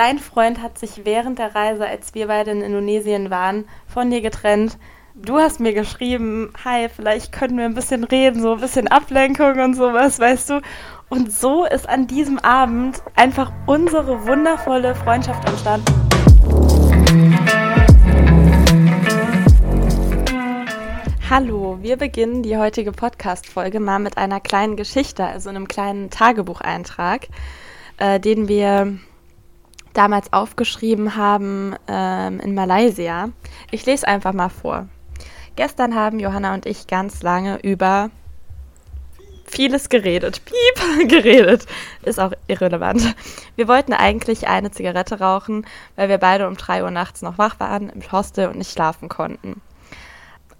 dein Freund hat sich während der Reise, als wir beide in Indonesien waren, von dir getrennt. Du hast mir geschrieben, hi, vielleicht können wir ein bisschen reden, so ein bisschen Ablenkung und sowas, weißt du. Und so ist an diesem Abend einfach unsere wundervolle Freundschaft entstanden. Hallo, wir beginnen die heutige Podcast-Folge mal mit einer kleinen Geschichte, also einem kleinen Tagebucheintrag, äh, den wir damals aufgeschrieben haben ähm, in Malaysia. Ich lese einfach mal vor. Gestern haben Johanna und ich ganz lange über vieles geredet. Piep, geredet. Ist auch irrelevant. Wir wollten eigentlich eine Zigarette rauchen, weil wir beide um 3 Uhr nachts noch wach waren im Hostel und nicht schlafen konnten.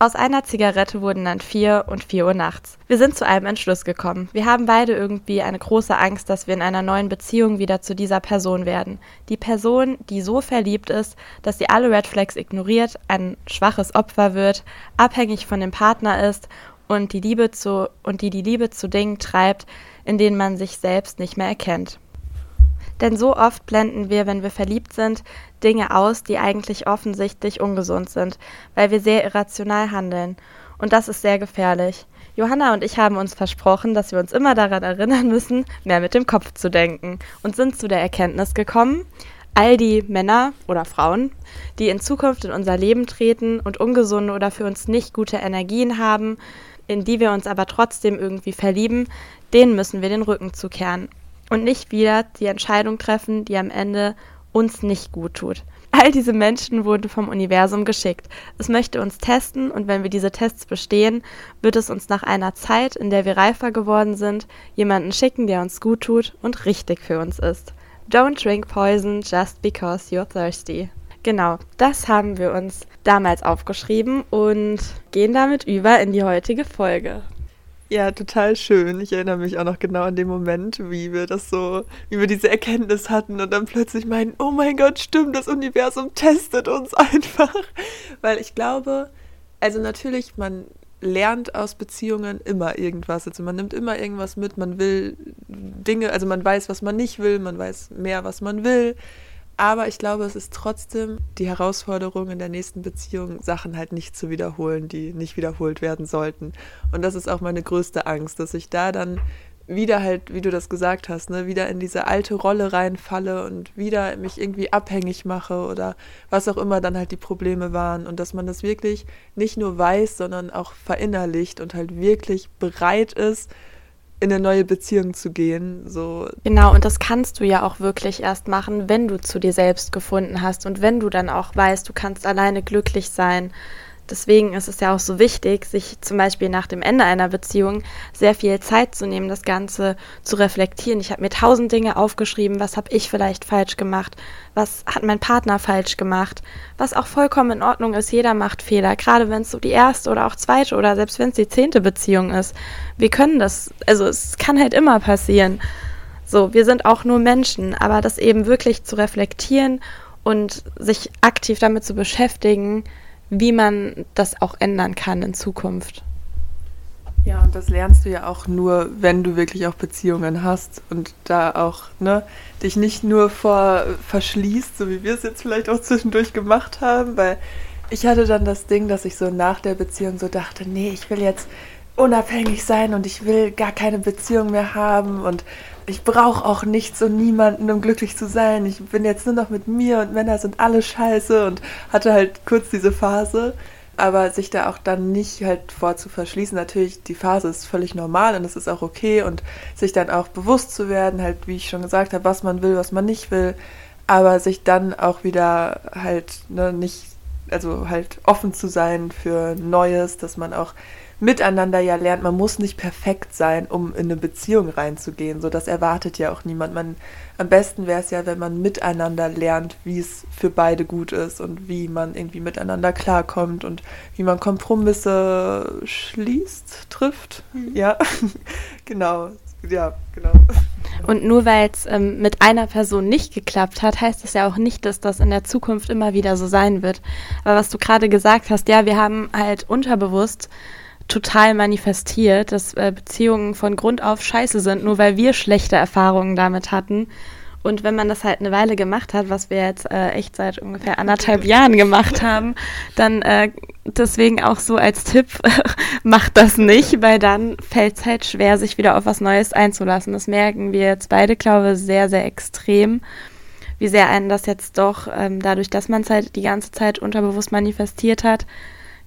Aus einer Zigarette wurden dann vier und vier Uhr nachts. Wir sind zu einem Entschluss gekommen. Wir haben beide irgendwie eine große Angst, dass wir in einer neuen Beziehung wieder zu dieser Person werden. Die Person, die so verliebt ist, dass sie alle Red Flags ignoriert, ein schwaches Opfer wird, abhängig von dem Partner ist und die Liebe zu und die die Liebe zu Dingen treibt, in denen man sich selbst nicht mehr erkennt. Denn so oft blenden wir, wenn wir verliebt sind, Dinge aus, die eigentlich offensichtlich ungesund sind, weil wir sehr irrational handeln. Und das ist sehr gefährlich. Johanna und ich haben uns versprochen, dass wir uns immer daran erinnern müssen, mehr mit dem Kopf zu denken und sind zu der Erkenntnis gekommen, all die Männer oder Frauen, die in Zukunft in unser Leben treten und ungesunde oder für uns nicht gute Energien haben, in die wir uns aber trotzdem irgendwie verlieben, denen müssen wir den Rücken zukehren und nicht wieder die Entscheidung treffen, die am Ende uns nicht gut tut. All diese Menschen wurden vom Universum geschickt. Es möchte uns testen und wenn wir diese Tests bestehen, wird es uns nach einer Zeit, in der wir reifer geworden sind, jemanden schicken, der uns gut tut und richtig für uns ist. Don't drink poison just because you're thirsty. Genau, das haben wir uns damals aufgeschrieben und gehen damit über in die heutige Folge. Ja, total schön. Ich erinnere mich auch noch genau an den Moment, wie wir das so, wie wir diese Erkenntnis hatten und dann plötzlich meinen, oh mein Gott, stimmt, das Universum testet uns einfach. Weil ich glaube, also natürlich, man lernt aus Beziehungen immer irgendwas. Also man nimmt immer irgendwas mit, man will Dinge, also man weiß, was man nicht will, man weiß mehr, was man will. Aber ich glaube, es ist trotzdem die Herausforderung in der nächsten Beziehung, Sachen halt nicht zu wiederholen, die nicht wiederholt werden sollten. Und das ist auch meine größte Angst, dass ich da dann wieder halt, wie du das gesagt hast, ne, wieder in diese alte Rolle reinfalle und wieder mich irgendwie abhängig mache oder was auch immer dann halt die Probleme waren und dass man das wirklich nicht nur weiß, sondern auch verinnerlicht und halt wirklich bereit ist, in eine neue Beziehung zu gehen. So. Genau, und das kannst du ja auch wirklich erst machen, wenn du zu dir selbst gefunden hast und wenn du dann auch weißt, du kannst alleine glücklich sein Deswegen ist es ja auch so wichtig, sich zum Beispiel nach dem Ende einer Beziehung sehr viel Zeit zu nehmen, das Ganze zu reflektieren. Ich habe mir tausend Dinge aufgeschrieben, was habe ich vielleicht falsch gemacht, was hat mein Partner falsch gemacht, was auch vollkommen in Ordnung ist. Jeder macht Fehler, gerade wenn es so die erste oder auch zweite oder selbst wenn es die zehnte Beziehung ist. Wir können das, also es kann halt immer passieren. So, wir sind auch nur Menschen, aber das eben wirklich zu reflektieren und sich aktiv damit zu beschäftigen, wie man das auch ändern kann in Zukunft. Ja, und das lernst du ja auch nur, wenn du wirklich auch Beziehungen hast und da auch, ne, dich nicht nur vor verschließt, so wie wir es jetzt vielleicht auch zwischendurch gemacht haben, weil ich hatte dann das Ding, dass ich so nach der Beziehung so dachte, nee, ich will jetzt unabhängig sein und ich will gar keine Beziehung mehr haben und ich brauche auch nichts und niemanden, um glücklich zu sein. Ich bin jetzt nur noch mit mir und Männer sind alle scheiße und hatte halt kurz diese Phase. Aber sich da auch dann nicht halt vor zu verschließen, natürlich, die Phase ist völlig normal und das ist auch okay und sich dann auch bewusst zu werden, halt, wie ich schon gesagt habe, was man will, was man nicht will, aber sich dann auch wieder halt ne, nicht, also halt offen zu sein für Neues, dass man auch miteinander ja lernt, man muss nicht perfekt sein, um in eine Beziehung reinzugehen. So, das erwartet ja auch niemand. Man, am besten wäre es ja, wenn man miteinander lernt, wie es für beide gut ist und wie man irgendwie miteinander klarkommt und wie man Kompromisse schließt, trifft. Mhm. Ja, genau. Ja, genau. Und nur weil es ähm, mit einer Person nicht geklappt hat, heißt das ja auch nicht, dass das in der Zukunft immer wieder so sein wird. Aber was du gerade gesagt hast, ja, wir haben halt unterbewusst total manifestiert, dass äh, Beziehungen von Grund auf scheiße sind, nur weil wir schlechte Erfahrungen damit hatten. Und wenn man das halt eine Weile gemacht hat, was wir jetzt äh, echt seit ungefähr anderthalb Jahren gemacht haben, dann äh, deswegen auch so als Tipp, macht das nicht, weil dann fällt es halt schwer, sich wieder auf was Neues einzulassen. Das merken wir jetzt beide, glaube ich, sehr, sehr extrem, wie sehr einen das jetzt doch, ähm, dadurch, dass man es halt die ganze Zeit unterbewusst manifestiert hat,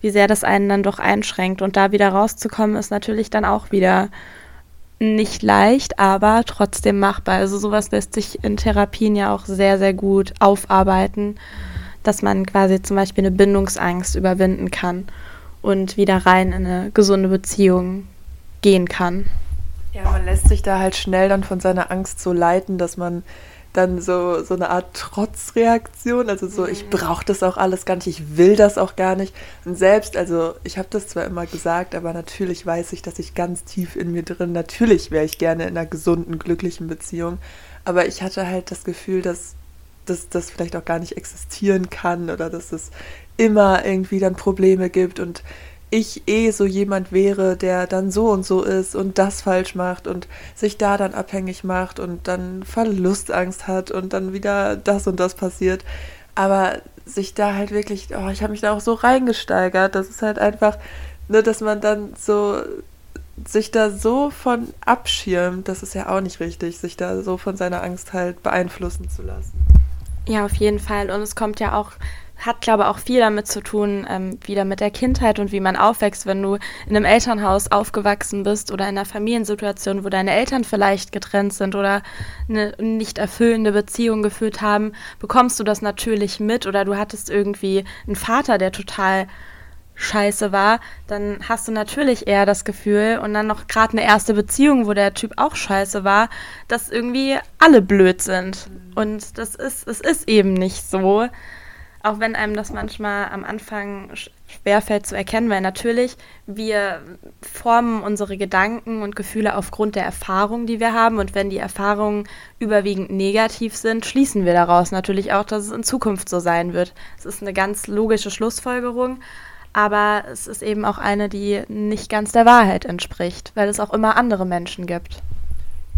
wie sehr das einen dann doch einschränkt. Und da wieder rauszukommen, ist natürlich dann auch wieder nicht leicht, aber trotzdem machbar. Also sowas lässt sich in Therapien ja auch sehr, sehr gut aufarbeiten, dass man quasi zum Beispiel eine Bindungsangst überwinden kann und wieder rein in eine gesunde Beziehung gehen kann. Ja, man lässt sich da halt schnell dann von seiner Angst so leiten, dass man dann so, so eine Art Trotzreaktion, also so, ich mhm. brauche das auch alles gar nicht, ich will das auch gar nicht. Und selbst, also ich habe das zwar immer gesagt, aber natürlich weiß ich, dass ich ganz tief in mir drin, natürlich wäre ich gerne in einer gesunden, glücklichen Beziehung, aber ich hatte halt das Gefühl, dass das vielleicht auch gar nicht existieren kann oder dass es immer irgendwie dann Probleme gibt und ich eh so jemand wäre, der dann so und so ist und das falsch macht und sich da dann abhängig macht und dann Verlustangst hat und dann wieder das und das passiert. Aber sich da halt wirklich, oh, ich habe mich da auch so reingesteigert, das ist halt einfach, ne, dass man dann so sich da so von abschirmt, das ist ja auch nicht richtig, sich da so von seiner Angst halt beeinflussen zu lassen. Ja, auf jeden Fall. Und es kommt ja auch hat, glaube ich, auch viel damit zu tun, ähm, wieder mit der Kindheit und wie man aufwächst, wenn du in einem Elternhaus aufgewachsen bist oder in einer Familiensituation, wo deine Eltern vielleicht getrennt sind oder eine nicht erfüllende Beziehung geführt haben, bekommst du das natürlich mit oder du hattest irgendwie einen Vater, der total scheiße war, dann hast du natürlich eher das Gefühl und dann noch gerade eine erste Beziehung, wo der Typ auch scheiße war, dass irgendwie alle blöd sind. Mhm. Und das ist, es ist eben nicht so. Auch wenn einem das manchmal am Anfang schwerfällt zu erkennen, weil natürlich wir formen unsere Gedanken und Gefühle aufgrund der Erfahrungen, die wir haben. Und wenn die Erfahrungen überwiegend negativ sind, schließen wir daraus natürlich auch, dass es in Zukunft so sein wird. Es ist eine ganz logische Schlussfolgerung, aber es ist eben auch eine, die nicht ganz der Wahrheit entspricht, weil es auch immer andere Menschen gibt.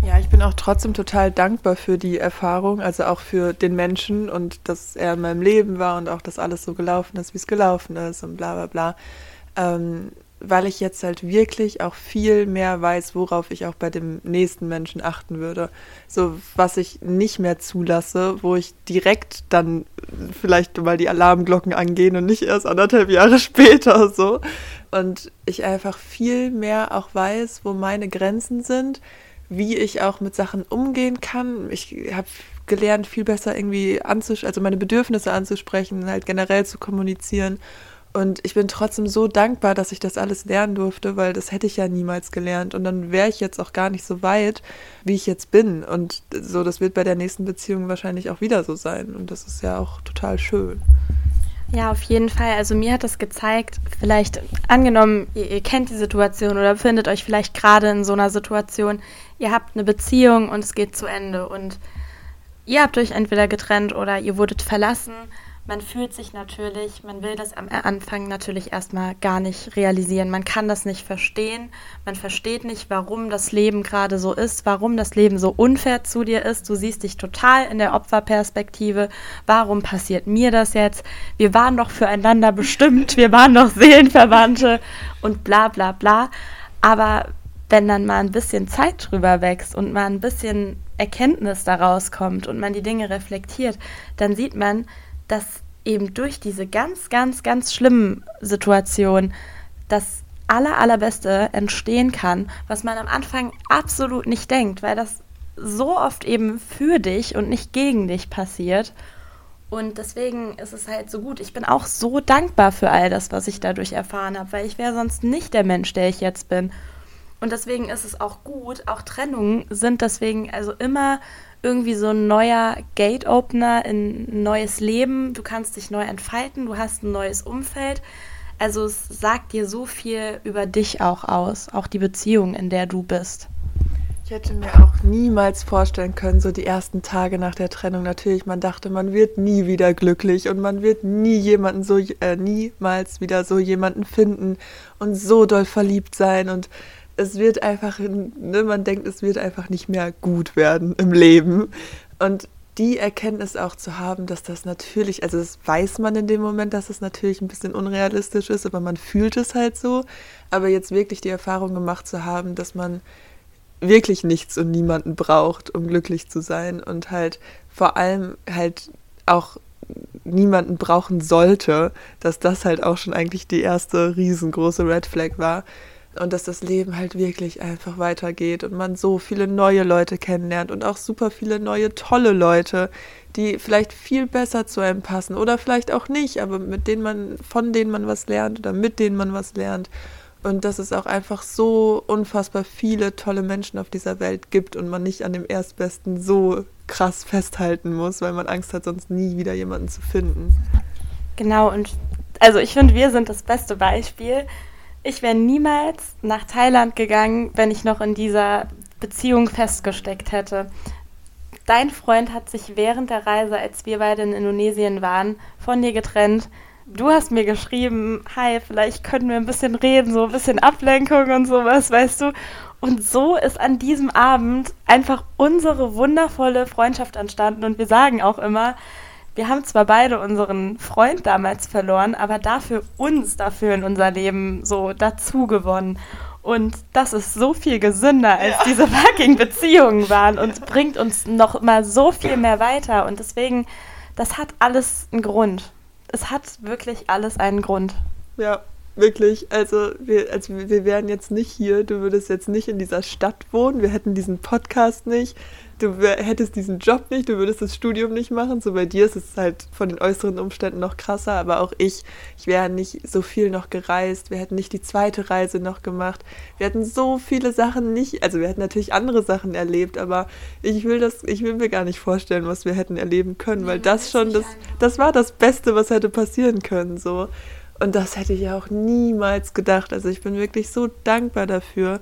Ja, ich bin auch trotzdem total dankbar für die Erfahrung, also auch für den Menschen und dass er in meinem Leben war und auch, dass alles so gelaufen ist, wie es gelaufen ist und bla bla bla. Ähm, weil ich jetzt halt wirklich auch viel mehr weiß, worauf ich auch bei dem nächsten Menschen achten würde. So, was ich nicht mehr zulasse, wo ich direkt dann vielleicht mal die Alarmglocken angehen und nicht erst anderthalb Jahre später so. Und ich einfach viel mehr auch weiß, wo meine Grenzen sind, wie ich auch mit Sachen umgehen kann. Ich habe gelernt, viel besser irgendwie anzusprechen, also meine Bedürfnisse anzusprechen, halt generell zu kommunizieren. Und ich bin trotzdem so dankbar, dass ich das alles lernen durfte, weil das hätte ich ja niemals gelernt. Und dann wäre ich jetzt auch gar nicht so weit, wie ich jetzt bin. Und so, das wird bei der nächsten Beziehung wahrscheinlich auch wieder so sein. Und das ist ja auch total schön. Ja, auf jeden Fall. Also mir hat das gezeigt, vielleicht angenommen, ihr, ihr kennt die Situation oder befindet euch vielleicht gerade in so einer Situation, ihr habt eine Beziehung und es geht zu Ende. Und ihr habt euch entweder getrennt oder ihr wurdet verlassen man fühlt sich natürlich, man will das am Anfang natürlich erstmal gar nicht realisieren. Man kann das nicht verstehen. Man versteht nicht, warum das Leben gerade so ist, warum das Leben so unfair zu dir ist. Du siehst dich total in der Opferperspektive. Warum passiert mir das jetzt? Wir waren doch füreinander bestimmt. Wir waren doch Seelenverwandte und bla bla bla. Aber wenn dann mal ein bisschen Zeit drüber wächst und mal ein bisschen Erkenntnis daraus kommt und man die Dinge reflektiert, dann sieht man, dass eben durch diese ganz, ganz, ganz schlimmen Situationen das aller, allerbeste entstehen kann, was man am Anfang absolut nicht denkt, weil das so oft eben für dich und nicht gegen dich passiert. Und deswegen ist es halt so gut. Ich bin auch so dankbar für all das, was ich dadurch erfahren habe, weil ich wäre sonst nicht der Mensch, der ich jetzt bin. Und deswegen ist es auch gut. Auch Trennungen sind deswegen also immer irgendwie so ein neuer Gate-Opener in ein neues Leben. Du kannst dich neu entfalten, du hast ein neues Umfeld. Also es sagt dir so viel über dich auch aus, auch die Beziehung, in der du bist. Ich hätte mir auch niemals vorstellen können, so die ersten Tage nach der Trennung natürlich, man dachte, man wird nie wieder glücklich und man wird nie jemanden so, äh, niemals wieder so jemanden finden und so doll verliebt sein und es wird einfach, ne, man denkt, es wird einfach nicht mehr gut werden im Leben. Und die Erkenntnis auch zu haben, dass das natürlich, also das weiß man in dem Moment, dass es das natürlich ein bisschen unrealistisch ist, aber man fühlt es halt so. Aber jetzt wirklich die Erfahrung gemacht zu haben, dass man wirklich nichts und niemanden braucht, um glücklich zu sein und halt vor allem halt auch niemanden brauchen sollte, dass das halt auch schon eigentlich die erste riesengroße Red Flag war und dass das Leben halt wirklich einfach weitergeht und man so viele neue Leute kennenlernt und auch super viele neue tolle Leute, die vielleicht viel besser zu einem passen oder vielleicht auch nicht, aber mit denen man von denen man was lernt oder mit denen man was lernt und dass es auch einfach so unfassbar viele tolle Menschen auf dieser Welt gibt und man nicht an dem Erstbesten so krass festhalten muss, weil man Angst hat, sonst nie wieder jemanden zu finden. Genau, und also ich finde, wir sind das beste Beispiel. Ich wäre niemals nach Thailand gegangen, wenn ich noch in dieser Beziehung festgesteckt hätte. Dein Freund hat sich während der Reise, als wir beide in Indonesien waren, von dir getrennt du hast mir geschrieben, hi, vielleicht können wir ein bisschen reden, so ein bisschen Ablenkung und sowas, weißt du. Und so ist an diesem Abend einfach unsere wundervolle Freundschaft entstanden. Und wir sagen auch immer, wir haben zwar beide unseren Freund damals verloren, aber dafür uns dafür in unser Leben so dazu gewonnen. Und das ist so viel gesünder, als ja. diese fucking Beziehungen waren und bringt uns noch mal so viel mehr weiter. Und deswegen, das hat alles einen Grund es hat wirklich alles einen Grund. Ja, wirklich. Also wir, also wir wären jetzt nicht hier, du würdest jetzt nicht in dieser Stadt wohnen, wir hätten diesen Podcast nicht, du hättest diesen Job nicht, du würdest das Studium nicht machen. So bei dir ist es halt von den äußeren Umständen noch krasser, aber auch ich, ich wäre nicht so viel noch gereist, wir hätten nicht die zweite Reise noch gemacht. Wir hätten so viele Sachen nicht, also wir hätten natürlich andere Sachen erlebt, aber ich will das, ich will mir gar nicht vorstellen, was wir hätten erleben können, weil das schon das, das war das Beste, was hätte passieren können, so. Und das hätte ich ja auch niemals gedacht. Also ich bin wirklich so dankbar dafür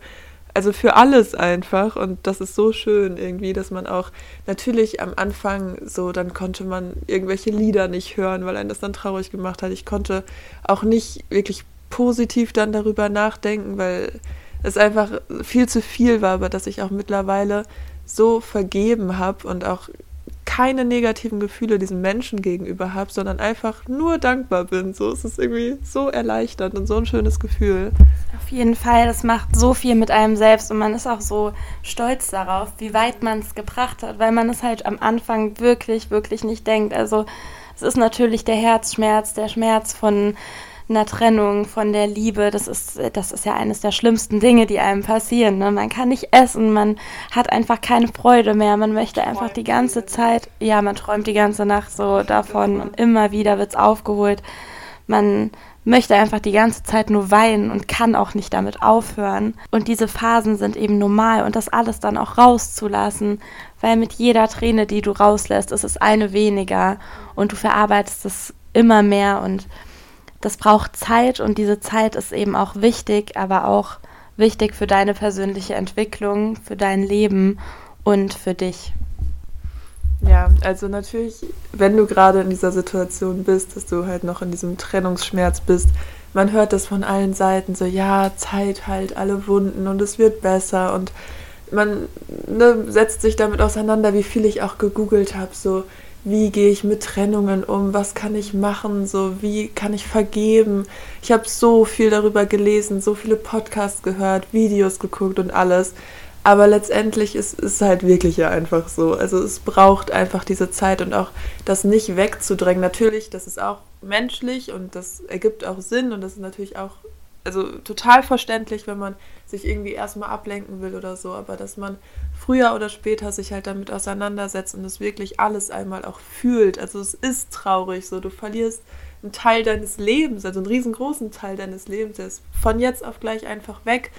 also für alles einfach. Und das ist so schön irgendwie, dass man auch natürlich am Anfang so, dann konnte man irgendwelche Lieder nicht hören, weil einen das dann traurig gemacht hat. Ich konnte auch nicht wirklich positiv dann darüber nachdenken, weil es einfach viel zu viel war, aber dass ich auch mittlerweile so vergeben habe und auch keine negativen Gefühle diesem Menschen gegenüber habe, sondern einfach nur dankbar bin. So ist es irgendwie so erleichternd und so ein schönes Gefühl. Auf jeden Fall, das macht so viel mit einem selbst und man ist auch so stolz darauf, wie weit man es gebracht hat, weil man es halt am Anfang wirklich, wirklich nicht denkt. Also es ist natürlich der Herzschmerz, der Schmerz von einer Trennung, von der Liebe, das ist, das ist ja eines der schlimmsten Dinge, die einem passieren. Ne? Man kann nicht essen, man hat einfach keine Freude mehr, man möchte einfach die ganze Zeit, ja, man träumt die ganze Nacht so davon und immer wieder wird es aufgeholt. Man möchte einfach die ganze Zeit nur weinen und kann auch nicht damit aufhören. Und diese Phasen sind eben normal und das alles dann auch rauszulassen, weil mit jeder Träne, die du rauslässt, ist es eine weniger und du verarbeitest es immer mehr und das braucht Zeit und diese Zeit ist eben auch wichtig, aber auch wichtig für deine persönliche Entwicklung, für dein Leben und für dich. Ja, also natürlich, wenn du gerade in dieser Situation bist, dass du halt noch in diesem Trennungsschmerz bist, man hört das von allen Seiten so, ja, Zeit halt alle Wunden und es wird besser und man ne, setzt sich damit auseinander, wie viel ich auch gegoogelt habe, so wie gehe ich mit Trennungen um, was kann ich machen, so wie kann ich vergeben. Ich habe so viel darüber gelesen, so viele Podcasts gehört, Videos geguckt und alles. Aber letztendlich ist es halt wirklich ja einfach so. Also es braucht einfach diese Zeit und auch das nicht wegzudrängen. Natürlich, das ist auch menschlich und das ergibt auch Sinn und das ist natürlich auch also total verständlich, wenn man sich irgendwie erstmal ablenken will oder so, aber dass man früher oder später sich halt damit auseinandersetzt und es wirklich alles einmal auch fühlt. Also es ist traurig so, du verlierst einen Teil deines Lebens, also einen riesengroßen Teil deines Lebens, der ist von jetzt auf gleich einfach weg.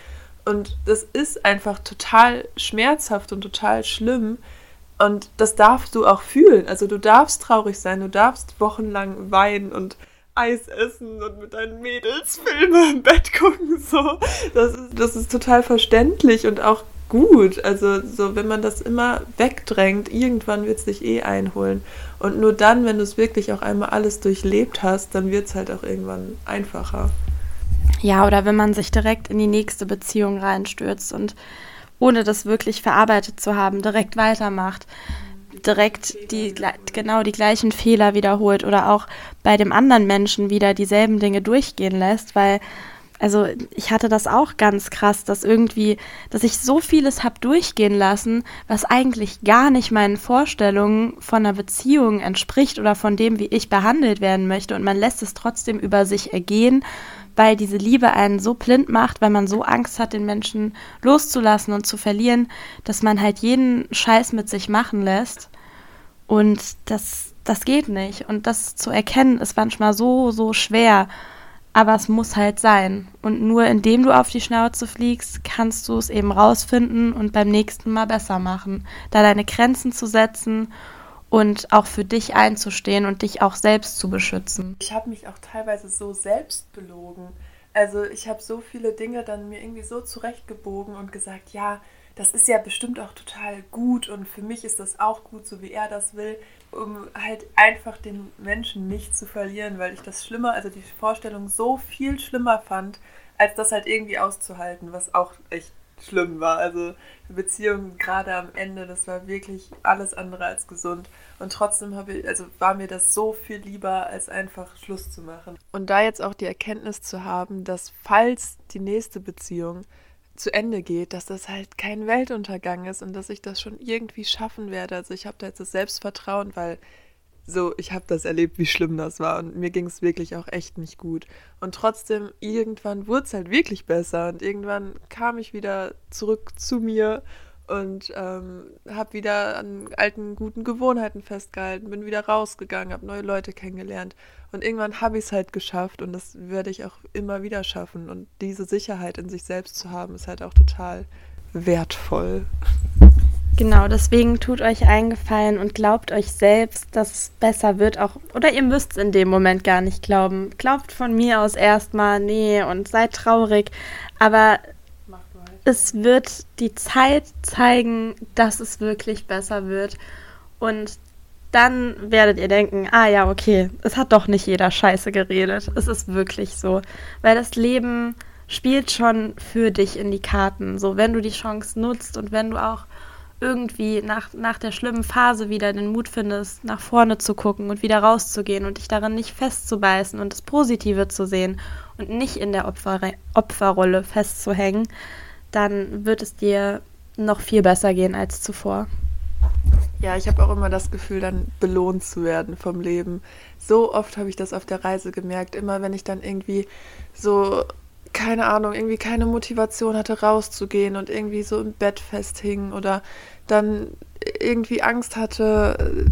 Und das ist einfach total schmerzhaft und total schlimm. Und das darfst du auch fühlen. Also du darfst traurig sein, du darfst wochenlang weinen und Eis essen und mit deinen Mädels Filme im Bett gucken. So. Das, ist, das ist total verständlich und auch gut. Also so, wenn man das immer wegdrängt, irgendwann wird es dich eh einholen. Und nur dann, wenn du es wirklich auch einmal alles durchlebt hast, dann wird es halt auch irgendwann einfacher. Ja, oder wenn man sich direkt in die nächste Beziehung reinstürzt und ohne das wirklich verarbeitet zu haben, direkt weitermacht. Direkt die genau die gleichen Fehler wiederholt oder auch bei dem anderen Menschen wieder dieselben Dinge durchgehen lässt, weil also ich hatte das auch ganz krass, dass irgendwie, dass ich so vieles habe durchgehen lassen, was eigentlich gar nicht meinen Vorstellungen von einer Beziehung entspricht oder von dem, wie ich behandelt werden möchte. Und man lässt es trotzdem über sich ergehen, weil diese Liebe einen so blind macht, weil man so Angst hat, den Menschen loszulassen und zu verlieren, dass man halt jeden Scheiß mit sich machen lässt. Und das, das geht nicht. Und das zu erkennen, ist manchmal so, so schwer. Aber es muss halt sein. Und nur indem du auf die Schnauze fliegst, kannst du es eben rausfinden und beim nächsten Mal besser machen. Da deine Grenzen zu setzen und auch für dich einzustehen und dich auch selbst zu beschützen. Ich habe mich auch teilweise so selbst belogen. Also ich habe so viele Dinge dann mir irgendwie so zurechtgebogen und gesagt, ja, das ist ja bestimmt auch total gut und für mich ist das auch gut, so wie er das will, um halt einfach den Menschen nicht zu verlieren, weil ich das schlimmer, also die Vorstellung so viel schlimmer fand, als das halt irgendwie auszuhalten, was auch echt schlimm war. Also die Beziehung gerade am Ende, das war wirklich alles andere als gesund. Und trotzdem habe ich, also war mir das so viel lieber, als einfach Schluss zu machen. Und da jetzt auch die Erkenntnis zu haben, dass falls die nächste Beziehung zu Ende geht, dass das halt kein Weltuntergang ist und dass ich das schon irgendwie schaffen werde. Also ich habe da jetzt das Selbstvertrauen, weil so, ich habe das erlebt, wie schlimm das war und mir ging es wirklich auch echt nicht gut. Und trotzdem, irgendwann wurde es halt wirklich besser und irgendwann kam ich wieder zurück zu mir und ähm, habe wieder an alten guten Gewohnheiten festgehalten, bin wieder rausgegangen, habe neue Leute kennengelernt und irgendwann habe ich es halt geschafft und das werde ich auch immer wieder schaffen und diese Sicherheit in sich selbst zu haben ist halt auch total wertvoll. Genau, deswegen tut euch eingefallen und glaubt euch selbst, dass es besser wird, auch oder ihr müsst es in dem Moment gar nicht glauben. Glaubt von mir aus erstmal, nee, und seid traurig, aber es wird die Zeit zeigen, dass es wirklich besser wird. Und dann werdet ihr denken, ah ja, okay, es hat doch nicht jeder Scheiße geredet. Es ist wirklich so. Weil das Leben spielt schon für dich in die Karten. So, wenn du die Chance nutzt und wenn du auch irgendwie nach, nach der schlimmen Phase wieder den Mut findest, nach vorne zu gucken und wieder rauszugehen und dich darin nicht festzubeißen und das Positive zu sehen und nicht in der Opfer Opferrolle festzuhängen, dann wird es dir noch viel besser gehen als zuvor. Ja, ich habe auch immer das Gefühl, dann belohnt zu werden vom Leben. So oft habe ich das auf der Reise gemerkt. Immer wenn ich dann irgendwie so, keine Ahnung, irgendwie keine Motivation hatte, rauszugehen und irgendwie so im Bett festhing oder dann irgendwie Angst hatte,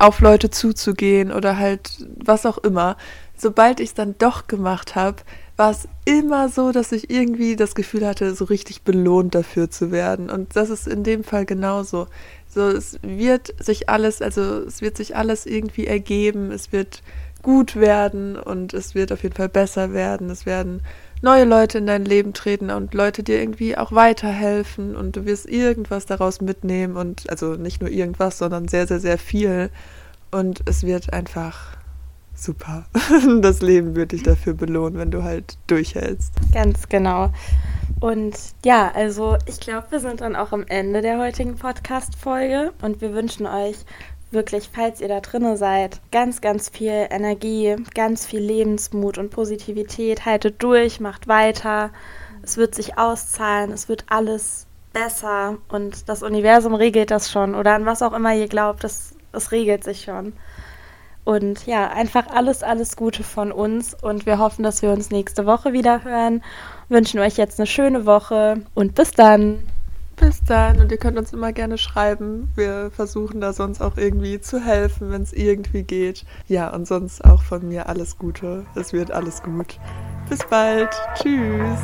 auf Leute zuzugehen oder halt was auch immer. Sobald ich es dann doch gemacht habe, war es immer so, dass ich irgendwie das Gefühl hatte, so richtig belohnt dafür zu werden. Und das ist in dem Fall genauso. So, es wird sich alles, also es wird sich alles irgendwie ergeben, es wird gut werden und es wird auf jeden Fall besser werden. Es werden neue Leute in dein Leben treten und Leute dir irgendwie auch weiterhelfen und du wirst irgendwas daraus mitnehmen und also nicht nur irgendwas, sondern sehr, sehr, sehr viel. Und es wird einfach super. Das Leben wird dich dafür belohnen, wenn du halt durchhältst. Ganz genau. Und ja, also ich glaube, wir sind dann auch am Ende der heutigen Podcast-Folge und wir wünschen euch wirklich, falls ihr da drinne seid, ganz, ganz viel Energie, ganz viel Lebensmut und Positivität. Haltet durch, macht weiter. Es wird sich auszahlen, es wird alles besser und das Universum regelt das schon oder an was auch immer ihr glaubt, das, es regelt sich schon. Und ja, einfach alles, alles Gute von uns und wir hoffen, dass wir uns nächste Woche wieder hören. Wünschen euch jetzt eine schöne Woche und bis dann. Bis dann und ihr könnt uns immer gerne schreiben. Wir versuchen da sonst auch irgendwie zu helfen, wenn es irgendwie geht. Ja, und sonst auch von mir alles Gute. Es wird alles gut. Bis bald. Tschüss.